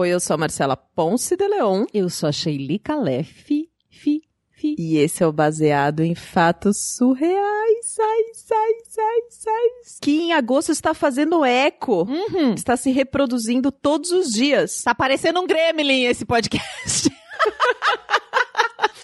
Oi, eu sou a Marcela Ponce de Leon. Eu sou a Sheili Calef. Fi, fi. E esse é o baseado em fatos surreais. Sai, sai, sai, sai. Que em agosto está fazendo eco. Uhum. Está se reproduzindo todos os dias. Tá parecendo um gremlin esse podcast.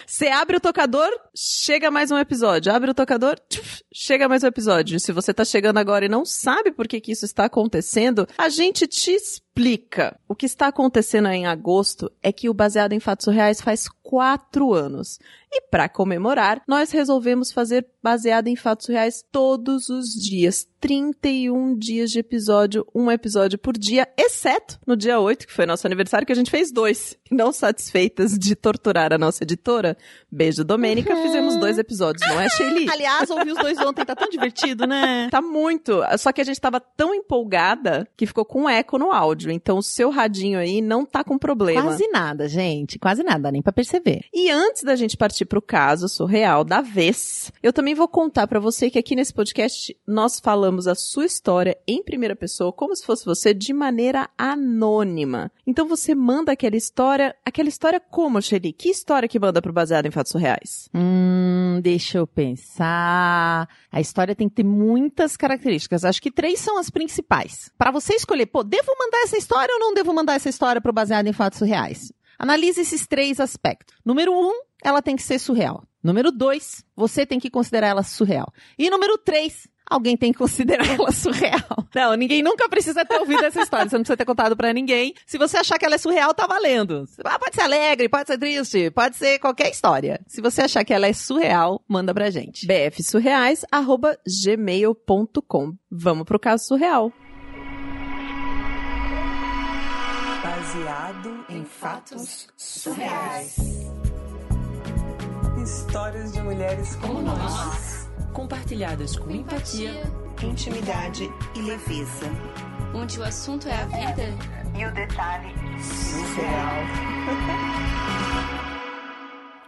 Você abre o tocador, chega mais um episódio. Abre o tocador, tchuf, chega mais um episódio. Se você tá chegando agora e não sabe por que, que isso está acontecendo, a gente te explica. O que está acontecendo em agosto é que o Baseado em Fatos Reais faz quatro anos. E para comemorar, nós resolvemos fazer baseado em fatos reais todos os dias. 31 dias de episódio, um episódio por dia, exceto no dia 8, que foi nosso aniversário, que a gente fez dois. Não satisfeitas de torturar a nossa editora, beijo Domênica, Uhum. fizemos dois episódios, não é, Shelly? Aliás, ouvi os dois ontem, tá tão divertido, né? Tá muito. Só que a gente tava tão empolgada que ficou com eco no áudio. Então o seu radinho aí não tá com problema. Quase nada, gente. Quase nada, nem pra perceber. E antes da gente partir pro caso surreal da vez, eu também vou contar pra você que aqui nesse podcast nós falamos a sua história em primeira pessoa, como se fosse você, de maneira anônima. Então você manda aquela história, aquela história como, Shelly? Que história que manda pro baseado em fatos surreais? Hum, deixa eu pensar. A história tem que ter muitas características. Acho que três são as principais. Pra você escolher, pô, devo mandar essa história ou não devo mandar essa história pro baseado em fatos reais? Analise esses três aspectos. Número um, ela tem que ser surreal. Número dois, você tem que considerar ela surreal. E número três, alguém tem que considerar ela surreal. Não, ninguém nunca precisa ter ouvido essa história. Você não precisa ter contado pra ninguém. Se você achar que ela é surreal, tá valendo. Ah, pode ser alegre, pode ser triste, pode ser qualquer história. Se você achar que ela é surreal, manda pra gente. bfsurreais@gmail.com. Vamos pro caso surreal. Baseado em fatos surreais. Histórias de mulheres como nós. compartilhadas com empatia Intimidade e leveza. onde o assunto é a vida. E o detalhe surreal.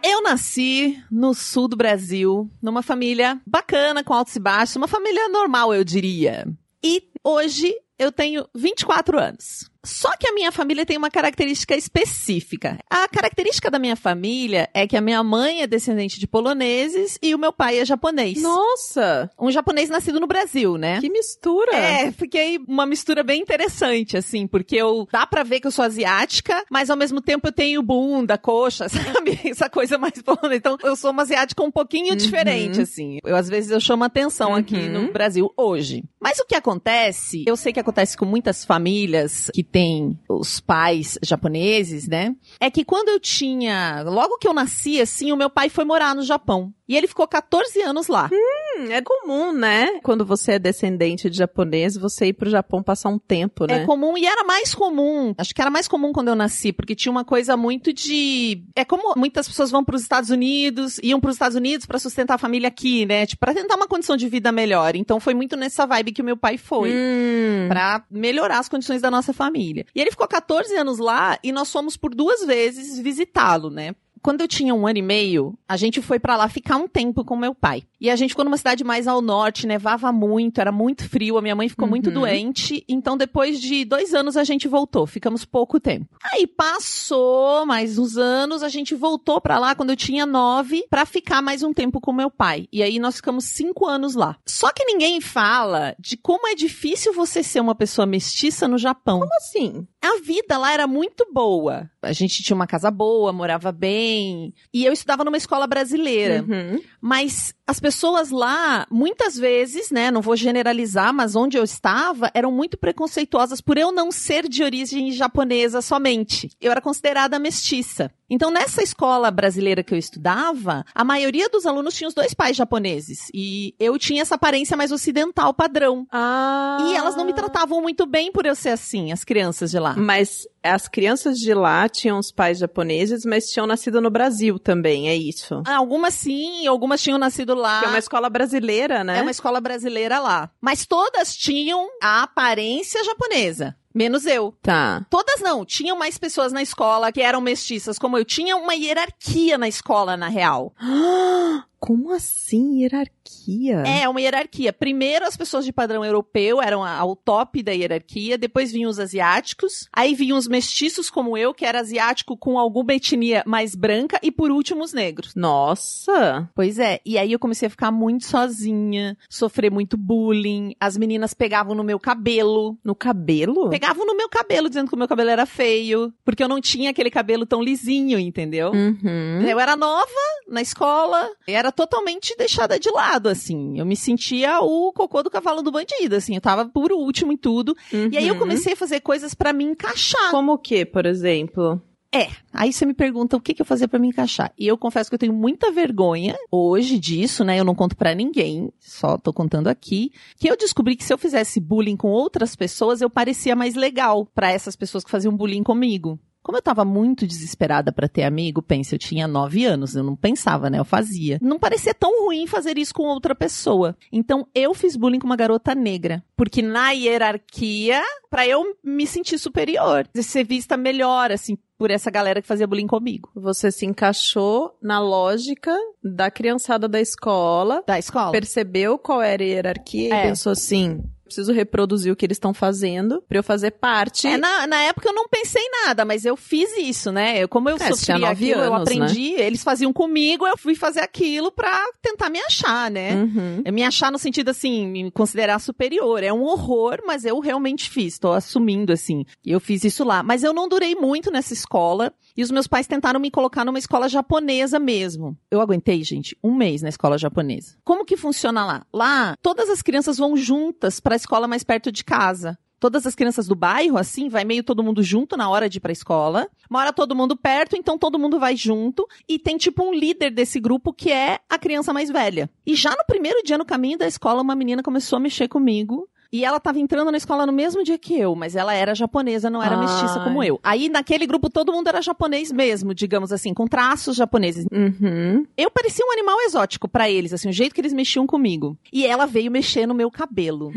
Eu nasci no sul do Brasil, numa família bacana, com altos e baixos, uma família normal, eu diria. E hoje eu tenho 24 anos. Só que a minha família tem uma característica específica. A característica da minha família é que a minha mãe é descendente de poloneses e o meu pai é japonês. Nossa, Um japonês nascido no Brasil, né? que mistura. É, fiquei uma mistura bem interessante, assim, porque eu dá pra ver que eu sou asiática, mas ao mesmo tempo eu tenho bunda, coxa, sabe? Essa coisa mais polonesa. Então, eu sou uma asiática um pouquinho diferente, assim. Eu, às vezes, eu chamo atenção aqui Uhum. no Brasil hoje. Mas o que acontece, eu sei que acontece com muitas famílias que têm os pais japoneses, né? É que quando eu tinha, logo que eu nasci, assim, o meu pai foi morar no Japão. E ele ficou 14 anos lá. Hum, é comum, né? Quando você é descendente de japonês, você ir pro Japão passar um tempo, né? É comum e era mais comum. Acho que era mais comum quando eu nasci, porque tinha uma coisa muito de. É como muitas pessoas vão para os Estados Unidos, iam para os Estados Unidos para sustentar a família aqui, né? Tipo, para tentar uma condição de vida melhor. Então foi muito nessa vibe que o meu pai foi. Hum. Pra melhorar as condições da nossa família. E ele ficou 14 anos lá e nós fomos por duas vezes visitá-lo, né? Quando eu tinha um ano e meio, a gente foi pra lá ficar um tempo com meu pai. E a gente ficou numa cidade mais ao norte, nevava muito, era muito frio, a minha mãe ficou muito Uhum. doente. Então, depois de dois anos, a gente voltou. Ficamos pouco tempo. Aí passou mais uns anos, a gente voltou pra lá quando eu tinha nove, pra ficar mais um tempo com meu pai. E aí nós ficamos cinco anos lá. Só que ninguém fala de como é difícil você ser uma pessoa mestiça no Japão. Como assim? A vida lá era muito boa. A gente tinha uma casa boa, morava bem. E eu estudava numa escola brasileira. Uhum. Mas as pessoas lá, muitas vezes, né, não vou generalizar, mas onde eu estava, eram muito preconceituosas por eu não ser de origem japonesa somente. Eu era considerada mestiça. Então, nessa escola brasileira que eu estudava, a maioria dos alunos tinha os dois pais japoneses. E eu tinha essa aparência mais ocidental padrão. Ah. E elas não me tratavam muito bem por eu ser assim, as crianças de lá. Mas as crianças de lá tinham os pais japoneses, mas tinham nascido no Brasil também, é isso? Ah, Algumas sim, algumas tinham nascido lá. Que é uma escola brasileira, né? É uma escola brasileira lá. Mas todas tinham a aparência japonesa. Menos eu. Tá. Todas não. Tinham mais pessoas na escola que eram mestiças, como eu. Tinha uma hierarquia na escola, na real. Como assim, hierarquia? É, uma hierarquia. Primeiro, as pessoas de padrão europeu eram ao top da hierarquia, depois vinham os asiáticos, aí vinham os mestiços como eu, que era asiático com alguma etnia mais branca, e por último, os negros. Nossa! Pois é, e aí eu comecei a ficar muito sozinha, sofrer muito bullying, as meninas pegavam no meu cabelo, No cabelo? pegavam no meu cabelo dizendo que o meu cabelo era feio, porque eu não tinha aquele cabelo tão lisinho, entendeu? Uhum. Eu era nova na escola, e era totalmente deixada de lado, assim. Eu me sentia o cocô do cavalo do bandido, assim. Eu tava por último em tudo. E aí eu Uhum. comecei a fazer coisas pra me encaixar. Como o que, por exemplo? É. Aí você me pergunta o que, que eu fazia pra me encaixar. E eu confesso que eu tenho muita vergonha hoje disso, né? Eu não conto pra ninguém, só tô contando aqui, que eu descobri que se eu fizesse bullying com outras pessoas, eu parecia mais legal pra essas pessoas que faziam bullying comigo. Como eu tava muito desesperada pra ter amigo, pensa, eu tinha nove anos, eu não pensava, né? Eu fazia. Não parecia tão ruim fazer isso com outra pessoa. Então eu fiz bullying com uma garota negra. Porque na hierarquia, pra eu me sentir superior, ser vista melhor, assim, por essa galera que fazia bullying comigo. Você se encaixou na lógica da criançada da escola, Da escola. percebeu qual era a hierarquia É. e pensou assim: preciso reproduzir o que eles estão fazendo pra eu fazer parte. É, na, na época eu não pensei nada, mas eu fiz isso, né? Eu, como eu É, sofri aquilo, eu anos, né? aprendi, eles faziam comigo, eu fui fazer aquilo pra tentar me achar, né? Uhum. É Me achar no sentido assim, me considerar superior. É um horror, mas eu realmente fiz. Tô assumindo assim. Eu fiz isso lá. Mas eu não durei muito nessa escola. E os meus pais tentaram me colocar numa escola japonesa mesmo. Eu aguentei, gente, um mês na escola japonesa. Como que funciona lá? Lá, todas as crianças vão juntas pra escola mais perto de casa. Todas as crianças do bairro, assim, vai meio todo mundo junto na hora de ir pra escola. Mora todo mundo perto, então todo mundo vai junto. E tem tipo um líder desse grupo que é a criança mais velha. E já no primeiro dia no caminho da escola, uma menina começou a mexer comigo. E ela tava entrando na escola no mesmo dia que eu, mas ela era japonesa, não era Ai. mestiça como eu. Aí naquele grupo todo mundo era japonês mesmo, digamos assim, com traços japoneses. Uhum. Eu parecia um animal exótico pra eles, assim, o jeito que eles mexiam comigo. E ela veio mexer no meu cabelo.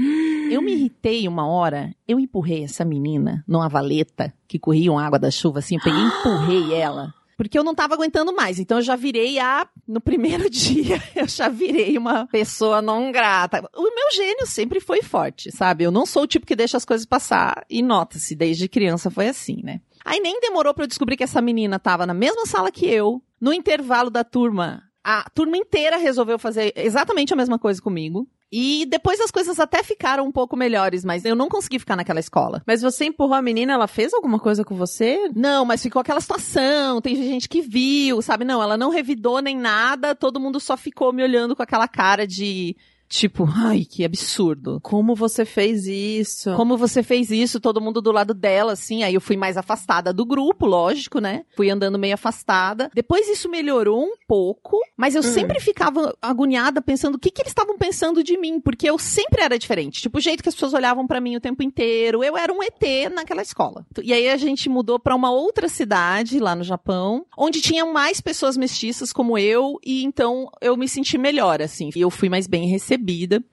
Eu me irritei uma hora, eu empurrei essa menina numa valeta que corria água da chuva, assim, eu peguei e empurrei ela. Porque eu não tava aguentando mais. Então eu já virei a. No primeiro dia, eu já virei uma pessoa não grata. O meu gênio sempre foi forte, sabe? Eu não sou o tipo que deixa as coisas passar. E nota-se, desde criança foi assim, né? Aí nem demorou pra eu descobrir que essa menina tava na mesma sala que eu, no intervalo da turma. A turma inteira resolveu fazer exatamente a mesma coisa comigo. E depois as coisas até ficaram um pouco melhores, mas eu não consegui ficar naquela escola. Mas você empurrou a menina, ela fez alguma coisa com você? Não, mas ficou aquela situação, tem gente que viu, sabe? Não, ela não revidou nem nada, todo mundo só ficou me olhando com aquela cara de tipo, ai, que absurdo. Como você fez isso? Como você fez isso? Todo mundo do lado dela, assim. Aí eu fui mais afastada do grupo, lógico, né? Fui andando meio afastada. Depois isso melhorou um pouco, mas eu Hum. sempre ficava agoniada pensando o que, que eles estavam pensando de mim, porque eu sempre era diferente. Tipo, o jeito que as pessoas olhavam pra mim o tempo inteiro. Eu era um ET naquela escola. E aí a gente mudou pra uma outra cidade lá no Japão, onde tinha mais pessoas mestiças como eu, e então eu me senti melhor, assim. E eu fui mais bem recebida.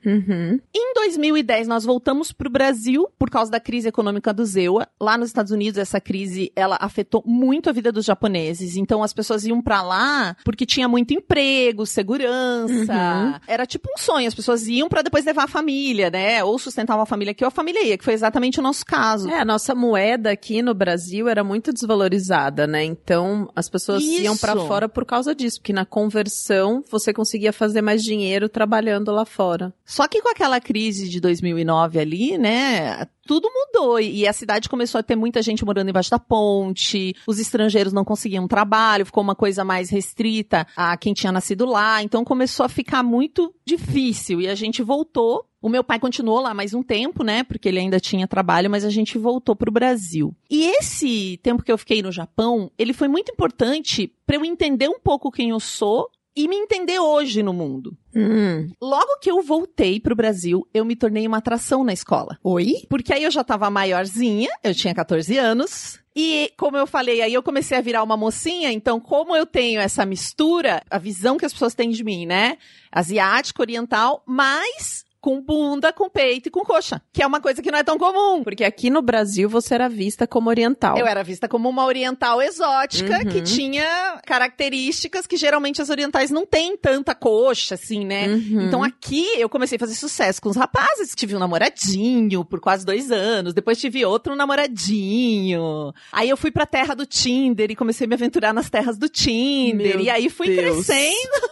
Uhum. Em 2010, nós voltamos para o Brasil por causa da crise econômica do Zewa. Lá nos Estados Unidos, essa crise, ela afetou muito a vida dos japoneses. Então, as pessoas iam para lá porque tinha muito emprego, segurança. Uhum. Era tipo um sonho. As pessoas iam para depois levar a família, né? Ou sustentar uma família aqui ou a família ia, que foi exatamente o nosso caso. É, a nossa moeda aqui no Brasil era muito desvalorizada, né? Então, as pessoas iam pra Isso. fora por causa disso, porque na conversão você conseguia fazer mais dinheiro trabalhando lá fora. Só que com aquela crise de 2009 ali, né, tudo mudou e a cidade começou a ter muita gente morando embaixo da ponte, os estrangeiros não conseguiam trabalho, ficou uma coisa mais restrita a quem tinha nascido lá, então começou a ficar muito difícil e a gente voltou. O meu pai continuou lá mais um tempo, né, porque ele ainda tinha trabalho, mas a gente voltou pro Brasil. E esse tempo que eu fiquei no Japão, ele foi muito importante para eu entender um pouco quem eu sou e me entender hoje no mundo. Hum. Logo que eu voltei pro Brasil, eu me tornei uma atração na escola. Oi? Porque aí eu já tava maiorzinha, eu tinha 14 anos. E, como eu falei, aí eu comecei a virar uma mocinha, então, como eu tenho essa mistura, a visão que as pessoas têm de mim, né? Asiática, oriental, mas com bunda, com peito e com coxa, que é uma coisa que não é tão comum. Porque aqui no Brasil você era vista como oriental. Eu era vista como uma oriental exótica Uhum. que tinha características que geralmente as orientais não têm tanta coxa, assim, né? Uhum. Então aqui eu comecei a fazer sucesso com os rapazes. Tive um namoradinho por quase dois anos. Depois tive outro namoradinho. Aí eu fui pra terra do Tinder e comecei a me aventurar nas terras do Tinder. Meu e aí fui Deus. crescendo.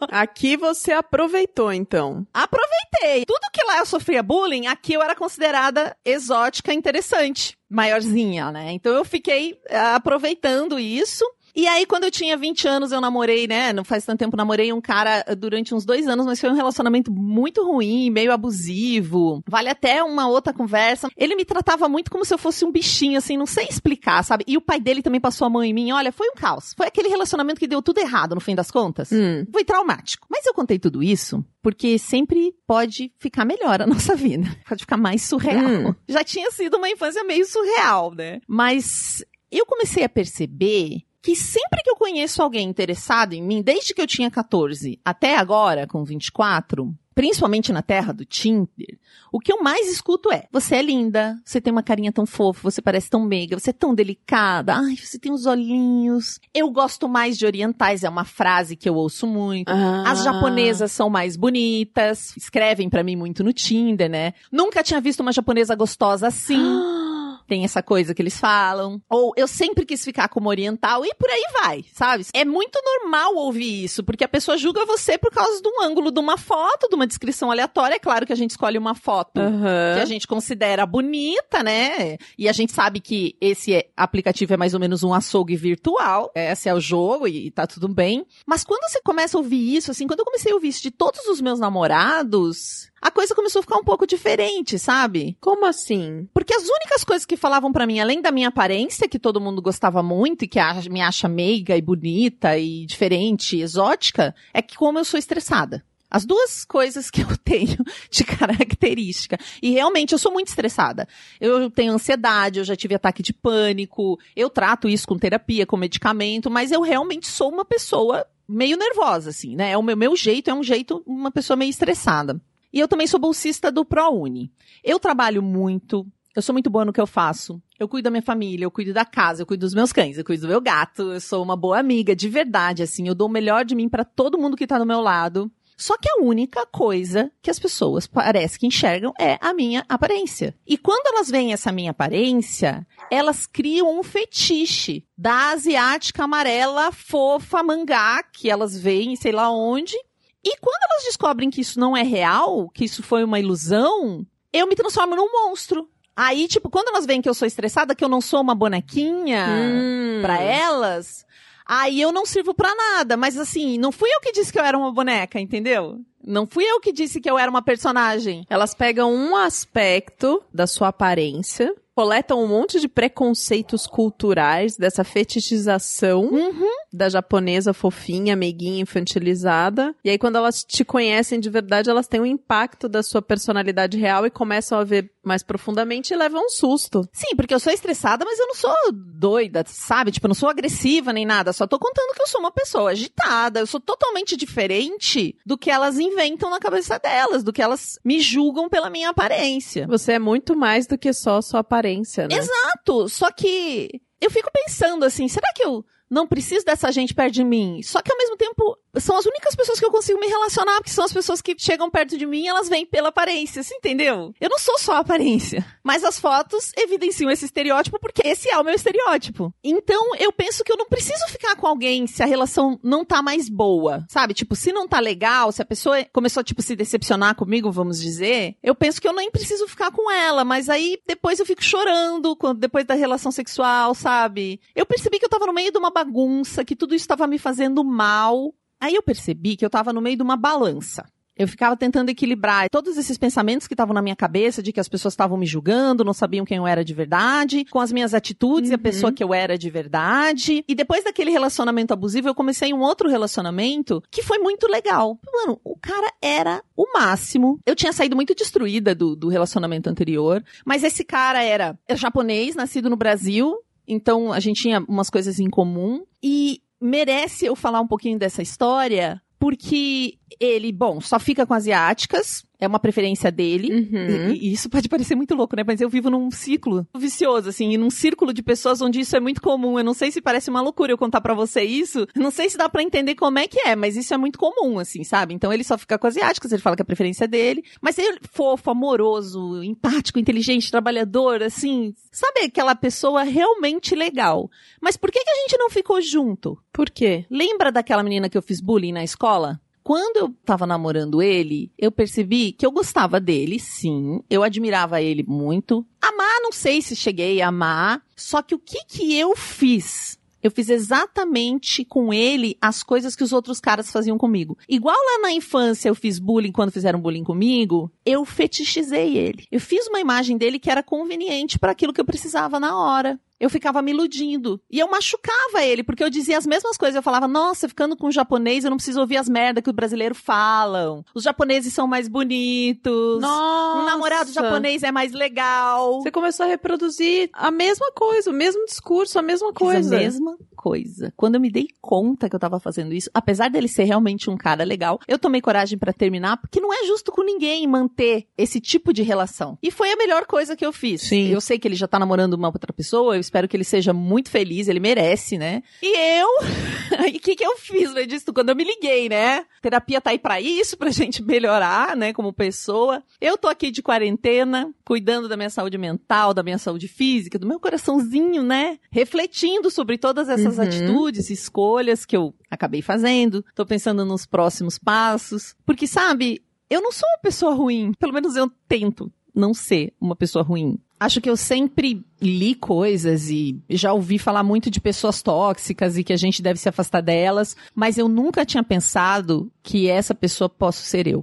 Aqui você aproveitou, então. Aproveitei. Tudo que lá eu sofria bullying, aqui eu era considerada exótica interessante. Maiorzinha, né? Então eu fiquei ah, aproveitando isso. E aí, quando eu tinha 20 anos, eu namorei, né? Não faz tanto tempo, namorei um cara ah, durante uns dois anos, mas foi um relacionamento muito ruim, meio abusivo. Vale até uma outra conversa. Ele me tratava muito como se eu fosse um bichinho, assim, não sei explicar, sabe? E o pai dele também passou a mão em mim. Olha, foi um caos. Foi aquele relacionamento que deu tudo errado, no fim das contas. Hum. Foi traumático. Mas eu contei tudo isso porque sempre pode ficar melhor a nossa vida. Pode ficar mais surreal. Hum. Já tinha sido uma infância meio surreal, né? Mas eu comecei a perceber que sempre que eu conheço alguém interessado em mim, desde que eu tinha 14 até agora, com 24, principalmente na terra do Tinder, o que eu mais escuto é: você é linda, você tem uma carinha tão fofa, você parece tão meiga, você é tão delicada, ai, você tem os olhinhos. Eu gosto mais de orientais, é uma frase que eu ouço muito. Ah. As japonesas são mais bonitas, escrevem pra mim muito no Tinder, né? Nunca tinha visto uma japonesa gostosa assim. Tem essa coisa que eles falam. Ou eu sempre quis ficar como oriental e por aí vai, sabe? É muito normal ouvir isso, porque a pessoa julga você por causa de um ângulo de uma foto, de uma descrição aleatória. É claro que a gente escolhe uma foto que Aham. a gente considera bonita, né? E a gente sabe que esse aplicativo é mais ou menos um açougue virtual. Esse é o jogo e, e tá tudo bem. Mas quando você começa a ouvir isso, assim, quando eu comecei a ouvir isso de todos os meus namorados, a coisa começou a ficar um pouco diferente, sabe? Como assim? Porque as únicas coisas que falavam pra mim, além da minha aparência, que todo mundo gostava muito e que me acha meiga e bonita e diferente, e exótica, é que como eu sou estressada. As duas coisas que eu tenho de característica. E realmente eu sou muito estressada. Eu tenho ansiedade, eu já tive ataque de pânico, eu trato isso com terapia, com medicamento, mas eu realmente sou uma pessoa meio nervosa, assim, né? É o meu, meu jeito, é um jeito, uma pessoa meio estressada. E eu também sou bolsista do ProUni. Eu trabalho muito, eu sou muito boa no que eu faço. Eu cuido da minha família, eu cuido da casa, eu cuido dos meus cães, eu cuido do meu gato, eu sou uma boa amiga, de verdade, assim, eu dou o melhor de mim pra todo mundo que tá do meu lado. Só que a única coisa que as pessoas parece que enxergam é a minha aparência. E quando elas veem essa minha aparência, elas criam um fetiche da asiática amarela fofa mangá que elas veem, sei lá onde. E quando elas descobrem que isso não é real, que isso foi uma ilusão, eu me transformo num monstro. Aí, tipo, quando elas veem que eu sou estressada, que eu não sou uma bonequinha Hum. pra elas, aí eu não sirvo pra nada. Mas assim, não fui eu que disse que eu era uma boneca, entendeu? Não fui eu que disse que eu era uma personagem. Elas pegam um aspecto da sua aparência, coletam um monte de preconceitos culturais dessa fetichização Uhum. Da japonesa fofinha, meiguinha, infantilizada. E aí, quando elas te conhecem de verdade, elas têm um impacto da sua personalidade real e começam a ver mais profundamente e levam um susto. Sim, porque eu sou estressada, mas eu não sou doida, sabe? Tipo, eu não sou agressiva nem nada. Só tô contando que eu sou uma pessoa agitada. Eu sou totalmente diferente do que elas inventam na cabeça delas, do que elas me julgam pela minha aparência. Você é muito mais do que só sua aparência, né? Exato. Só que eu fico pensando assim, será que eu não preciso dessa gente perto de mim? Só que ao mesmo tempo, são as únicas pessoas que eu consigo me relacionar, porque são as pessoas que chegam perto de mim elas vêm pela aparência, você entendeu? Eu não sou só a aparência. Mas as fotos evidenciam esse estereótipo porque esse é o meu estereótipo. Então, eu penso que eu não preciso ficar com alguém se a relação não tá mais boa, sabe? Tipo, se não tá legal, se a pessoa começou, tipo, se decepcionar comigo, vamos dizer, eu penso que eu nem preciso ficar com ela, mas aí depois eu fico chorando quando, depois da relação sexual, sabe? Eu percebi que eu tava no meio de uma bagunça, que tudo isso tava me fazendo mal. Aí eu percebi que eu tava no meio de uma balança. Eu ficava tentando equilibrar todos esses pensamentos que estavam na minha cabeça de que as pessoas estavam me julgando, não sabiam quem eu era de verdade, com as minhas atitudes e a Uhum. pessoa que eu era de verdade. E depois daquele relacionamento abusivo, eu comecei um outro relacionamento que foi muito legal. Mano, o cara era o máximo. Eu tinha saído muito destruída do, do relacionamento anterior, mas esse cara era japonês, nascido no Brasil, então a gente tinha umas coisas em comum. E merece eu falar um pouquinho dessa história, porque Ele, bom, só fica com asiáticas, é uma preferência dele. Uhum. E, e isso pode parecer muito louco, né? Mas eu vivo num ciclo vicioso, assim, e num círculo de pessoas onde isso é muito comum. Eu não sei se parece uma loucura eu contar pra você isso. Não sei se dá pra entender como é que é, mas isso é muito comum, assim, sabe? Então ele só fica com asiáticos, ele fala que é a preferência dele. Mas ele é fofo, amoroso, empático, inteligente, trabalhador, assim. Sabe aquela pessoa realmente legal. Mas por que, que a gente não ficou junto? Por quê? Lembra daquela menina que eu fiz bullying na escola? Quando eu tava namorando ele, eu percebi que eu gostava dele, sim. Eu admirava ele muito. Amar, não sei se cheguei a amar. Só que o que que eu fiz? Eu fiz exatamente com ele as coisas que os outros caras faziam comigo. Igual lá na infância eu fiz bullying quando fizeram bullying comigo, eu fetichizei ele. Eu fiz uma imagem dele que era conveniente para aquilo que eu precisava na hora. Eu ficava me iludindo. E eu machucava ele, porque eu dizia as mesmas coisas. Eu falava, nossa, ficando com um japonês, eu não preciso ouvir as merdas que os brasileiros falam. Os japoneses são mais bonitos. Nossa! Um namorado japonês é mais legal. Você começou a reproduzir a mesma coisa, o mesmo discurso, a mesma Fiz coisa. a mesma coisa. Quando eu me dei conta que eu tava fazendo isso, apesar dele ser realmente um cara legal, eu tomei coragem pra terminar, porque não é justo com ninguém manter esse tipo de relação. E foi a melhor coisa que eu fiz. Sim. Eu sei que ele já tá namorando uma outra pessoa, eu espero que ele seja muito feliz, ele merece, né? E eu, e o que que eu fiz, né, disso? Quando eu me liguei, né? Terapia tá aí pra isso, pra gente melhorar, né, como pessoa. Eu tô aqui de quarentena, cuidando da minha saúde mental, da minha saúde física, do meu coraçãozinho, né? Refletindo sobre todas essas Uhum. atitudes, escolhas que eu acabei fazendo. Tô pensando nos próximos passos. Porque, sabe, eu não sou uma pessoa ruim. Pelo menos eu tento não ser uma pessoa ruim. Acho que eu sempre li coisas e já ouvi falar muito de pessoas tóxicas e que a gente deve se afastar delas, mas eu nunca tinha pensado que essa pessoa posso ser eu.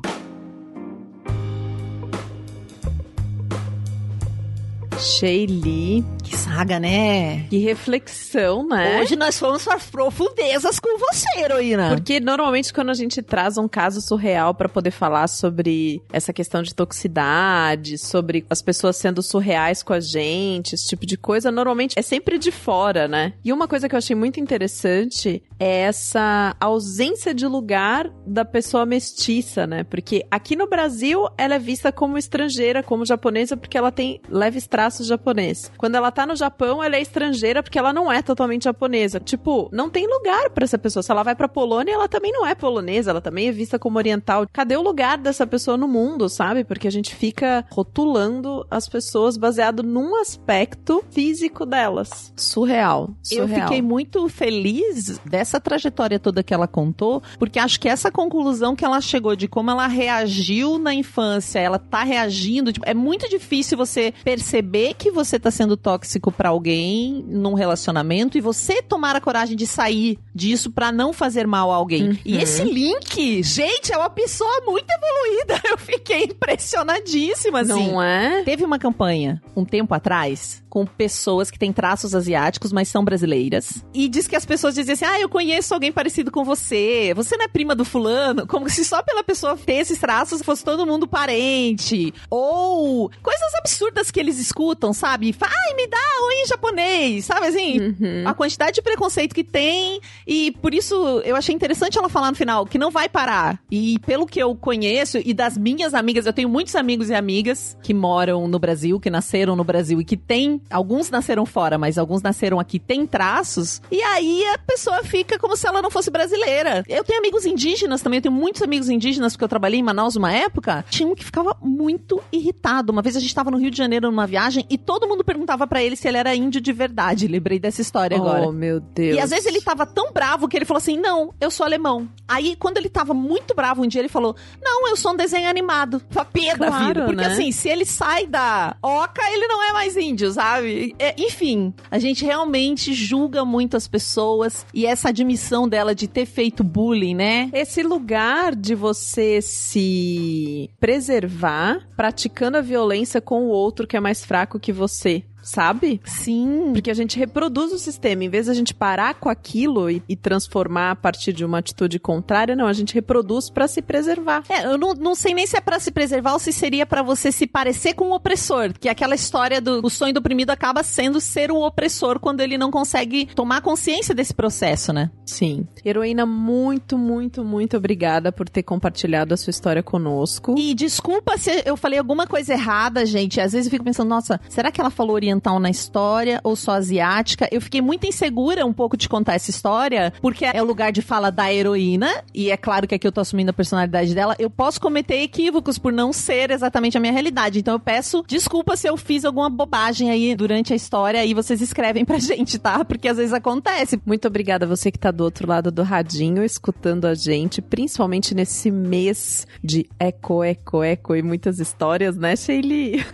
Sheili. Que saga, né? Que reflexão, né? Hoje nós fomos para as profundezas com você, heroína. Porque normalmente quando a gente traz um caso surreal pra poder falar sobre essa questão de toxicidade, sobre as pessoas sendo surreais com a gente, esse tipo de coisa, normalmente é sempre de fora, né? E uma coisa que eu achei muito interessante é essa ausência de lugar da pessoa mestiça, né? Porque aqui no Brasil ela é vista como estrangeira, como japonesa, porque ela tem leves traços japonês. Quando ela tá no Japão, ela é estrangeira porque ela não é totalmente japonesa. Tipo, não tem lugar pra essa pessoa. Se ela vai pra Polônia, ela também não é polonesa, ela também é vista como oriental. Cadê o lugar dessa pessoa no mundo, sabe? Porque a gente fica rotulando as pessoas baseado num aspecto físico delas. Surreal. Eu surreal. fiquei muito feliz dessa trajetória toda que ela contou, porque acho que essa conclusão que ela chegou de como ela reagiu na infância, ela tá reagindo, tipo, é muito difícil você perceber que você tá sendo tóxico pra alguém num relacionamento e você tomar a coragem de sair disso pra não fazer mal a alguém. E Uhum. esse link, gente, é uma pessoa muito evoluída. Eu fiquei impressionadíssima, assim. Não é? Teve uma campanha um tempo atrás com pessoas que têm traços asiáticos, mas são brasileiras. E diz que as pessoas diziam assim: Ah, eu conheço alguém parecido com você. Você não é prima do fulano? Como se só pela pessoa ter esses traços fosse todo mundo parente. Ou coisas absurdas que eles escutam, sabe? Ai, me dá oi em japonês, sabe assim? Uhum. A quantidade de preconceito que tem. E por isso eu achei interessante ela falar no final que não vai parar. E pelo que eu conheço e das minhas amigas, eu tenho muitos amigos e amigas que moram no Brasil, que nasceram no Brasil e que têm. Alguns nasceram fora, mas alguns nasceram aqui, têm traços. E aí a pessoa fica como se ela não fosse brasileira. Eu tenho amigos indígenas também, eu tenho muitos amigos indígenas, porque eu trabalhei em Manaus uma época. Tinha um que ficava muito irritado. Uma vez a gente tava no Rio de Janeiro numa viagem e todo mundo perguntava pra ele se ele era índio de verdade. Lembrei dessa história agora. Oh, meu Deus. E às vezes ele tava tão bravo que ele falou assim: Não, eu sou alemão. Aí, quando ele tava muito bravo um dia, ele falou: Não, eu sou um desenho animado. Foi a pé da Claro, vida. Porque né? assim, se ele sai da oca, ele não é mais índio, sabe? É, enfim, a gente realmente julga muito as pessoas e essa admissão dela de ter feito bullying, né? Esse lugar de você se preservar praticando a violência com o outro que é mais fraco que você. Sabe? Sim. Porque a gente reproduz o sistema. Em vez de a gente parar com aquilo e, e transformar a partir de uma atitude contrária, não, a gente reproduz pra se preservar. É, eu não, não sei nem se é pra se preservar ou se seria pra você se parecer com o opressor. Que aquela história do o sonho do oprimido acaba sendo ser o opressor quando ele não consegue tomar consciência desse processo, né? Sim. Heroína, muito, muito, muito obrigada por ter compartilhado a sua história conosco. E desculpa se eu falei alguma coisa errada, gente. Às vezes eu fico pensando, nossa, será que ela falou oriental na história ou só asiática? Eu fiquei muito insegura um pouco de contar essa história, porque é o lugar de fala da heroína, e é claro que aqui eu tô assumindo a personalidade dela. Eu posso cometer equívocos por não ser exatamente a minha realidade. Então eu peço desculpa se eu fiz alguma bobagem aí durante a história e vocês escrevem pra gente, tá? Porque às vezes acontece. Muito obrigada a você que tá do outro lado do radinho, escutando a gente, principalmente nesse mês de eco, eco, eco e muitas histórias, né, Sheili?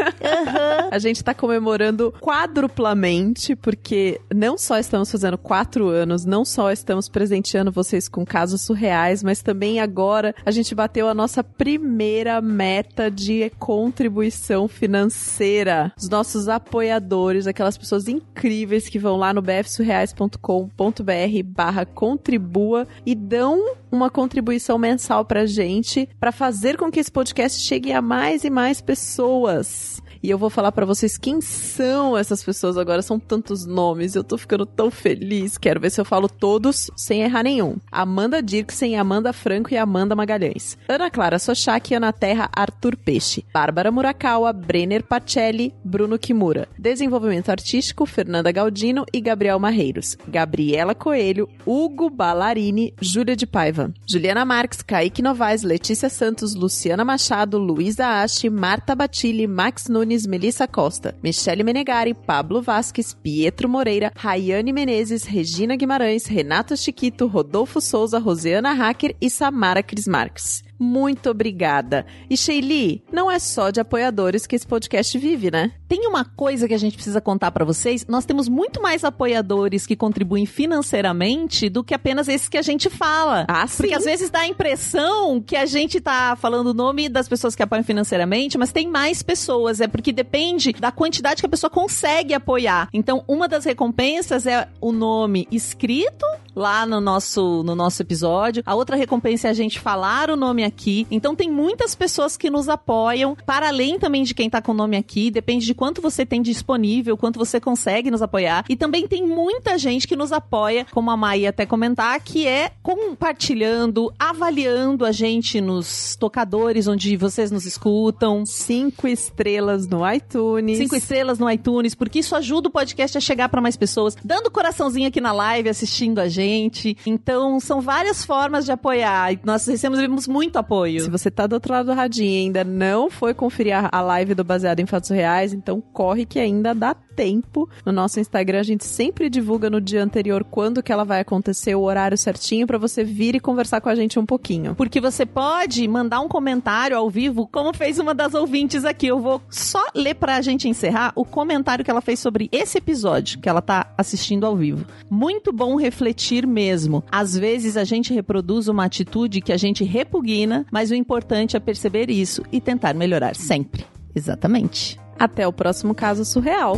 a gente tá comemorando quadruplamente, porque não só estamos fazendo quatro anos, não só estamos presenteando vocês com casos surreais, mas também agora a gente bateu a nossa primeira meta de contribuição financeira. Os nossos apoiadores, aquelas pessoas incríveis que vão lá no bfsurreais.com.br barra contribua e dão uma contribuição mensal pra gente para fazer com que esse podcast chegue a mais e mais pessoas. E eu vou falar pra vocês quem são essas pessoas agora. São tantos nomes. Eu tô ficando tão feliz. Quero ver se eu falo todos sem errar nenhum. Amanda Dirksen, Amanda Franco e Amanda Magalhães. Ana Clara Sochak, Ana Terra, Arthur Peixe. Bárbara Murakawa, Brenner Pacelli, Bruno Kimura. Desenvolvimento Artístico, Fernanda Galdino e Gabriel Marreiros. Gabriela Coelho, Hugo Ballarini, Júlia de Paiva. Juliana Marques, Kaique Novaes, Letícia Santos, Luciana Machado, Luísa Ache, Marta Batilli, Max Nunes, Melissa Costa, Michele Menegari, Pablo Vasques, Pietro Moreira, Rayane Menezes, Regina Guimarães, Renato Chiquito, Rodolfo Souza, Rosiana Hacker e Samara Cris Marques. Muito obrigada. E Sheili, não é só de apoiadores que esse podcast vive, né? Tem uma coisa que a gente precisa contar pra vocês. Nós temos muito mais apoiadores que contribuem financeiramente do que apenas esses que a gente fala. Ah, sim. Porque às vezes dá a impressão que a gente tá falando o nome das pessoas que apoiam financeiramente, mas tem mais pessoas. É porque depende da quantidade que a pessoa consegue apoiar. Então, uma das recompensas é o nome escrito lá no nosso, no nosso episódio. A outra recompensa é a gente falar o nome aqui. Então, tem muitas pessoas que nos apoiam, para além também de quem tá com o nome aqui. Depende de quanto você tem disponível, quanto você consegue nos apoiar. E também tem muita gente que nos apoia, como a Maia até comentar, que é compartilhando, avaliando a gente nos tocadores onde vocês nos escutam. Cinco estrelas no iTunes. Cinco estrelas no iTunes, porque isso ajuda o podcast a chegar para mais pessoas, dando coraçãozinho aqui na live, assistindo a gente. Então, são várias formas de apoiar. Nós recebemos muito apoio. Se você tá do outro lado do radinho e ainda não foi conferir a live do Baseado em Fatos Reais, então corre que ainda dá tempo. No nosso Instagram a gente sempre divulga no dia anterior quando que ela vai acontecer, o horário certinho pra você vir e conversar com a gente um pouquinho. Porque você pode mandar um comentário ao vivo, como fez uma das ouvintes aqui. Eu vou só ler pra gente encerrar o comentário que ela fez sobre esse episódio que ela tá assistindo ao vivo. Muito bom refletir mesmo. Às vezes a gente reproduz uma atitude que a gente repugna, mas o importante é perceber isso e tentar melhorar sempre. Exatamente. Até o próximo caso surreal.